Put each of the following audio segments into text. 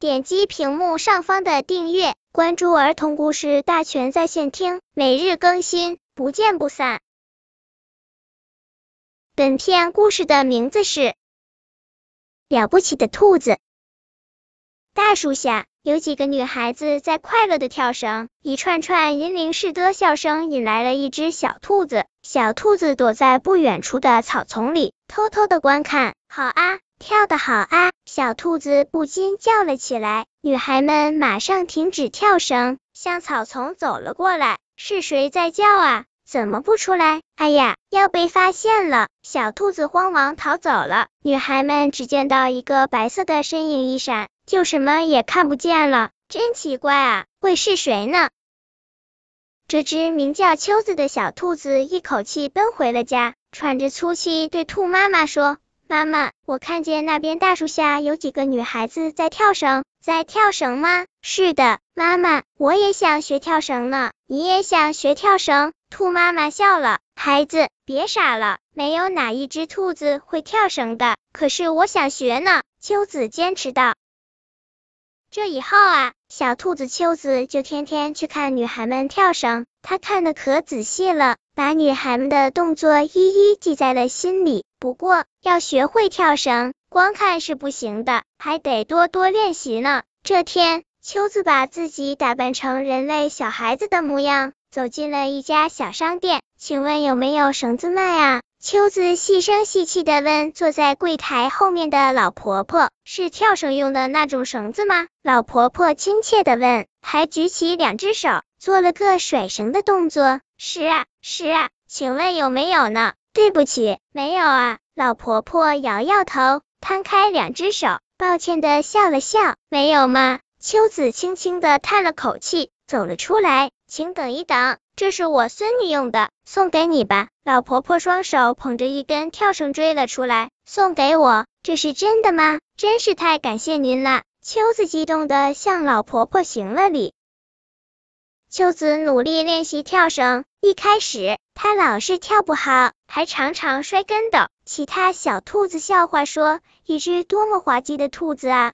点击屏幕上方的订阅，关注儿童故事大全在线听，每日更新，不见不散。本片故事的名字是《了不起的兔子》。大树下有几个女孩子在快乐的跳绳，一串串银铃似的笑声引来了一只小兔子。小兔子躲在不远处的草丛里，偷偷的观看。好啊，跳得好啊！小兔子不禁叫了起来。女孩们马上停止跳绳，向草丛走了过来。是谁在叫啊？怎么不出来？哎呀，要被发现了！小兔子慌忙逃走了。女孩们只见到一个白色的身影一闪。就什么也看不见了，真奇怪啊！会是谁呢？这只名叫秋子的小兔子一口气奔回了家，喘着粗气对兔妈妈说：“妈妈，我看见那边大树下有几个女孩子在跳绳，在跳绳吗？”“是的，妈妈，我也想学跳绳呢。”“你也想学跳绳？”兔妈妈笑了：“孩子，别傻了，没有哪一只兔子会跳绳的。可是我想学呢。”秋子坚持道。这以后啊，小兔子秋子就天天去看女孩们跳绳，它看的可仔细了，把女孩们的动作一一记在了心里。不过，要学会跳绳，光看是不行的，还得多多练习呢。这天，秋子把自己打扮成人类小孩子的模样，走进了一家小商店，请问有没有绳子卖啊？秋子细声细气的问坐在柜台后面的老婆婆：“是跳绳用的那种绳子吗？”老婆婆亲切的问，还举起两只手做了个甩绳的动作。“是啊，是啊，请问有没有呢？”“对不起，没有啊。”老婆婆摇摇头，摊开两只手，抱歉的笑了笑。“没有吗？”秋子轻轻的叹了口气，走了出来。“请等一等。”这是我孙女用的，送给你吧。老婆婆双手捧着一根跳绳追了出来，送给我，这是真的吗？真是太感谢您了。秋子激动的向老婆婆行了礼。秋子努力练习跳绳，一开始她老是跳不好，还常常摔跟斗。其他小兔子笑话说：“一只多么滑稽的兔子啊！”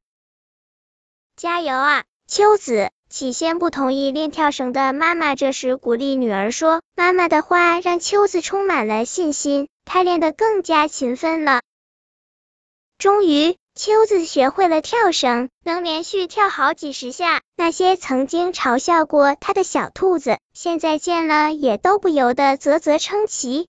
加油啊，秋子！起先不同意练跳绳的妈妈这时鼓励女儿说：“妈妈的话让秋子充满了信心，她练得更加勤奋了。终于，秋子学会了跳绳，能连续跳好几十下。那些曾经嘲笑过她的小兔子，现在见了也都不由得啧啧称奇。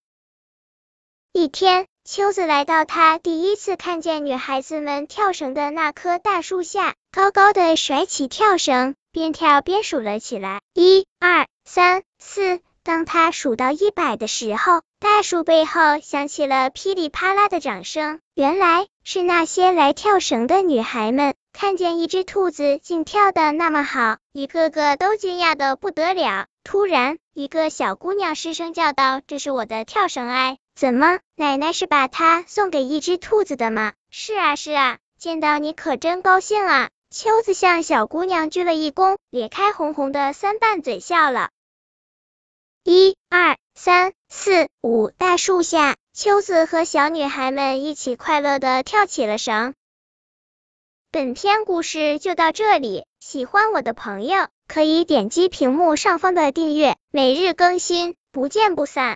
一天。秋子来到他第一次看见女孩子们跳绳的那棵大树下，高高的甩起跳绳，边跳边数了起来。一、二、三、四。当他数到一百的时候，大树背后响起了噼里啪啦的掌声。原来是那些来跳绳的女孩们看见一只兔子竟跳的那么好，一个个都惊讶的不得了。突然，一个小姑娘失声叫道：“这是我的跳绳哎！”怎么，奶奶是把它送给一只兔子的吗？是啊，是啊，见到你可真高兴啊！秋子向小姑娘鞠了一躬，咧开红红的三瓣嘴笑了。一、二、三、四、五，大树下，秋子和小女孩们一起快乐的跳起了绳。本篇故事就到这里，喜欢我的朋友可以点击屏幕上方的订阅，每日更新，不见不散。